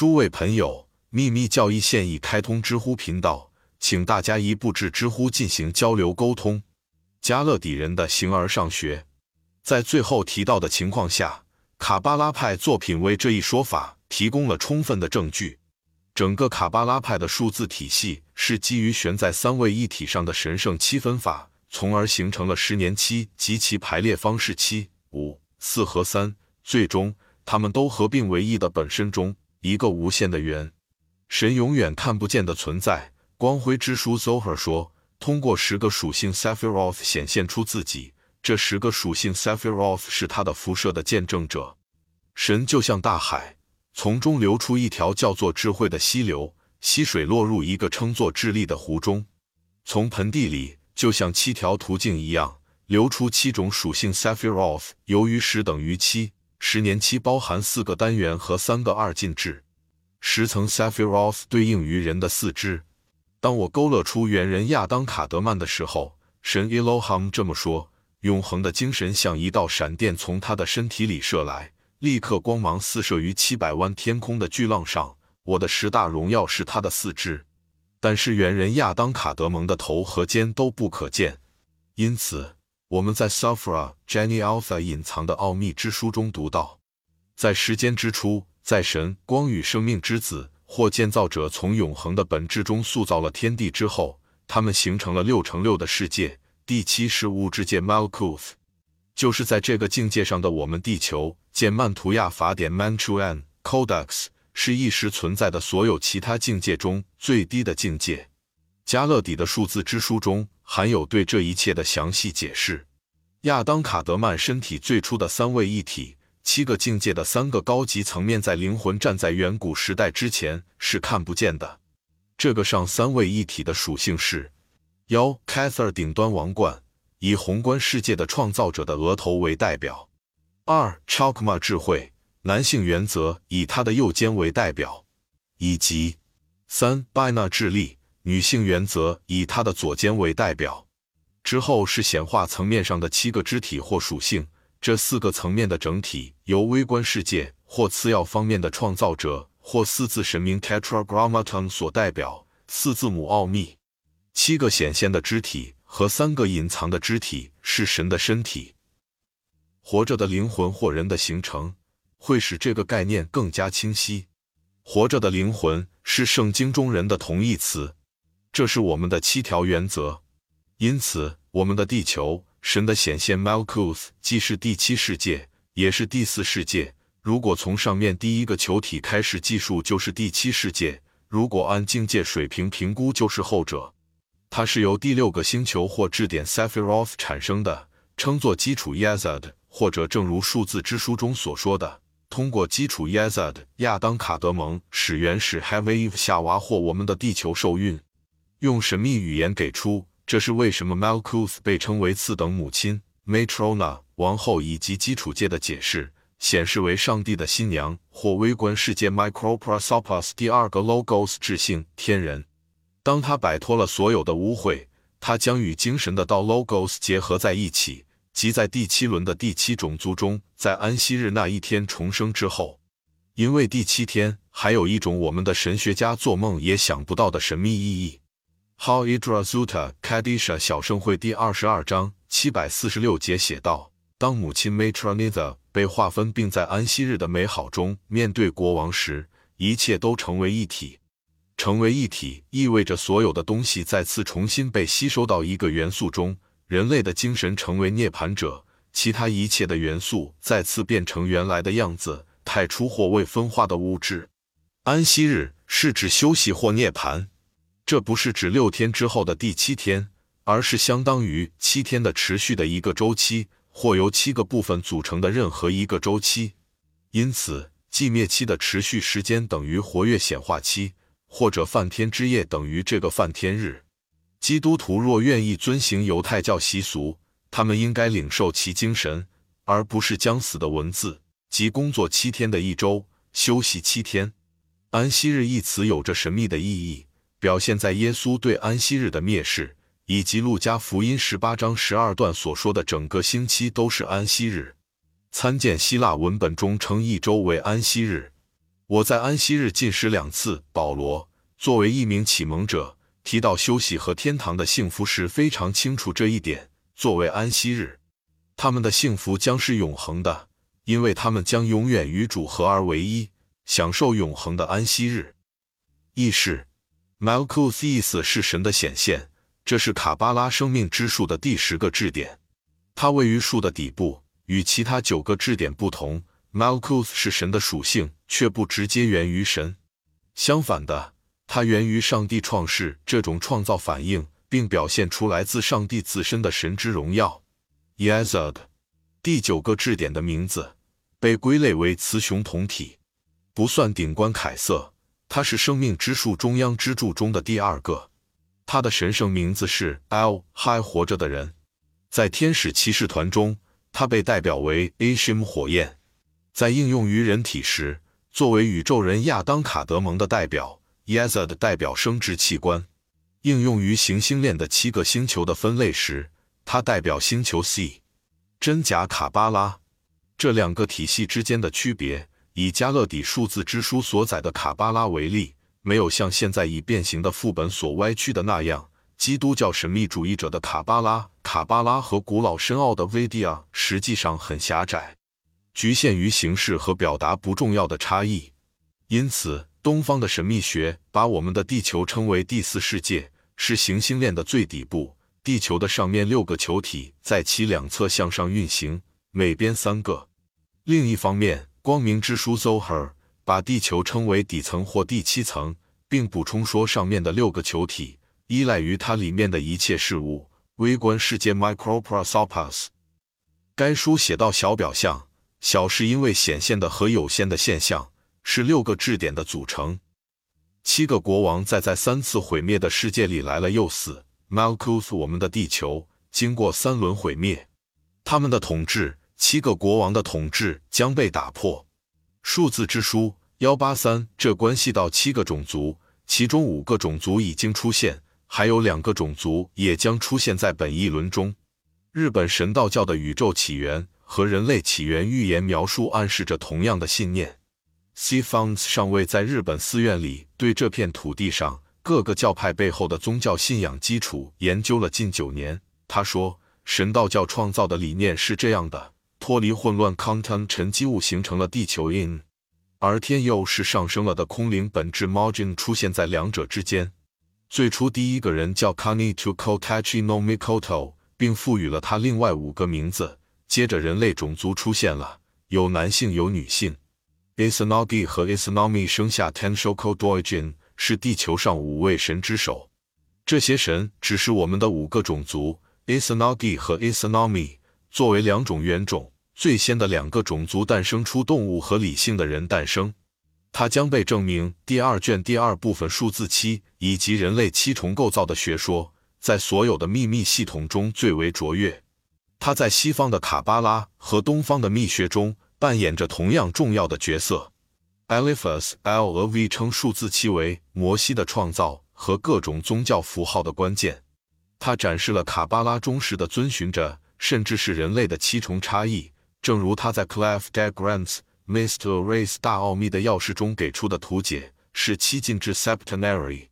诸位朋友，秘密教义现已开通知乎频道，请大家一步至知乎进行交流沟通。加勒底人的形而上学，在最后提到的情况下，卡巴拉派作品为这一说法提供了充分的证据。整个卡巴拉派的数字体系是基于悬在三位一体上的神圣七分法，从而形成了十年期及其排列方式七、五、四和三，最终它们都合并为一的本身中一个无限的圆。神永远看不见的存在。光辉之书 Zohar 说，通过十个属性 Sephiroth 显现出自己，这十个属性 Sephiroth 是他的辐射的见证者。神就像大海。从中流出一条叫做智慧的溪流，溪水落入一个称作智力的湖中。从盆地里，就像七条途径一样，流出七种属性 Sephiroth。由于十等于七，十年期包含四个单元和三个二进制。十层 s a p h i r o t h 对应于人的四肢。当我勾勒出猿人亚当卡德曼的时候，神 Elohim 这么说：永恒的精神像一道闪电从他的身体里射来。立刻光芒四射于七百万天空的巨浪上。我的十大荣耀是他的四肢，但是猿人亚当卡德蒙的头和肩都不可见。因此，我们在 Safra Jenny Alpha 隐藏的奥秘之书中读到，在时间之初，在神光与生命之子或建造者从永恒的本质中塑造了天地之后，他们形成了六乘六的世界。第七是物质界 Malkuth。就是在这个境界上的我们地球，见曼图亚法典 Manchuan Codex 是一时存在的所有其他境界中最低的境界。加勒底的数字之书中含有对这一切的详细解释。亚当卡德曼身体最初的三位一体，七个境界的三个高级层面，在灵魂站在远古时代之前是看不见的。这个上三位一体的属性是：幺 Cather 顶端王冠。以宏观世界的创造者的额头为代表，二，Chalkma 智慧男性原则以他的右肩为代表，以及三 Bina 智力女性原则以她的左肩为代表。之后是显化层面上的七个肢体或属性，这四个层面的整体由微观世界或次要方面的创造者或四字神明 Tetragrammaton 所代表，四字母奥秘，七个显现的肢体。和三个隐藏的肢体是神的身体，活着的灵魂或人的形成会使这个概念更加清晰。活着的灵魂是圣经中人的同义词，这是我们的七条原则。因此，我们的地球神的显现 Malkuth 既是第七世界，也是第四世界。如果从上面第一个球体开始计数，就是第七世界；如果按境界水平评估，就是后者。它是由第六个星球或质点 Sephiroth 产生的，称作基础 Yazad，或者正如数字之书中所说的，通过基础 Yazad，亚当卡德蒙使原始 Heavy Eve 夏娃或我们的地球受孕。用神秘语言给出，这是为什么 Malkuth 被称为次等母亲 Matrona 王后以及基础界的解释，显示为上帝的新娘或微观世界 Microprosopos 第二个 Logos 智性天人。当他摆脱了所有的污秽，他将与精神的道 Logos 结合在一起，即在第七轮的第七种族中，在安息日那一天重生之后。因为第七天还有一种我们的神学家做梦也想不到的神秘意义。How Idra Zuta Kadisha 小圣会第二十二章七百四十六节写道：当母亲 Matronita 被划分并在安息日的美好中面对国王时，一切都成为一体。成为一体意味着所有的东西再次重新被吸收到一个元素中。人类的精神成为涅槃者，其他一切的元素再次变成原来的样子，太初或未分化的物质。安息日是指休息或涅槃，这不是指六天之后的第七天，而是相当于七天的持续的一个周期，或由七个部分组成的任何一个周期。因此，寂灭期的持续时间等于活跃显化期。或者梵天之夜等于这个梵天日。基督徒若愿意遵行犹太教习俗，他们应该领受其精神，而不是将死的文字，即工作七天的一周，休息七天。安息日一词有着神秘的意义，表现在耶稣对安息日的蔑视，以及路加福音十八章十二段所说的整个星期都是安息日。参见希腊文本中称一周为安息日。我在安息日进食两次。保罗作为一名启蒙者，提到休息和天堂的幸福时非常清楚这一点。作为安息日，他们的幸福将是永恒的，因为他们将永远与主合而为一，享受永恒的安息日。意识 Malkus 意思是神的显现，这是卡巴拉生命之树的第十个质点，它位于树的底部。与其他九个质点不同，Malkus 是神的属性，却不直接源于神。相反的，它源于上帝创世这种创造反应，并表现出来自上帝自身的神之荣耀。Yesod，第九个质点的名字被归类为雌雄同体，不算顶冠凯瑟，它是生命之树中央支柱中的第二个。它的神圣名字是 El，还活着的人，在天使骑士团中。它被代表为 Ashim 火焰，在应用于人体时，作为宇宙人亚当卡德蒙的代表 Yesod 代表生殖器官；应用于行星链的七个星球的分类时，它代表星球 C。真假卡巴拉这两个体系之间的区别，以加勒底数字之书所载的卡巴拉为例，没有像现在已变形的副本所歪曲的那样。基督教神秘主义者的卡巴拉、卡巴拉和古老深奥的维迪亚实际上很狭窄，局限于形式和表达不重要的差异。因此，东方的神秘学把我们的地球称为第四世界，是行星链的最底部。地球的上面六个球体在其两侧向上运行，每边三个。另一方面，光明之书 Zohar 把地球称为底层或第七层，并补充说上面的六个球体。依赖于它里面的一切事物，微观世界 （Microprosopus）。该书写到小表象，小是因为显现的和有限的现象，是六个质点的组成。七个国王在在三次毁灭的世界里来了又死。Malkuth，我们的地球经过三轮毁灭，他们的统治，七个国王的统治将被打破。数字之书幺八三，这关系到七个种族，其中五个种族已经出现。还有两个种族也将出现在本一轮中。日本神道教的宇宙起源和人类起源预言描述暗示着同样的信念。C. Fons 上尉在日本寺院里对这片土地上各个教派背后的宗教信仰基础研究了近九年。他说，神道教创造的理念是这样的：脱离混乱 （content） 沉积物形成了地球 （in），而天又是上升了的空灵本质 （margin） 出现在两者之间。最初，第一个人叫 Kani to Kotachi no Mikoto，并赋予了他另外五个名字。接着，人类种族出现了，有男性，有女性。Isanagi 和 Isanami 生下 Tenshoku Doijin，是地球上五位神之首。这些神只是我们的五个种族：Isanagi 和 Isanami，作为两种原种。最先的两个种族诞生出动物和理性的人诞生。它将被证明。第二卷第二部分数字七以及人类七重构造的学说，在所有的秘密系统中最为卓越。它在西方的卡巴拉和东方的秘学中扮演着同样重要的角色。Eliphas L 和 V 称数字七为摩西的创造和各种宗教符号的关键。它展示了卡巴拉忠实的遵循着，甚至是人类的七重差异，正如他在 Clive d e g r a n t s Mr. Race 大奥秘的钥匙中给出的图解是七进制 Septenary。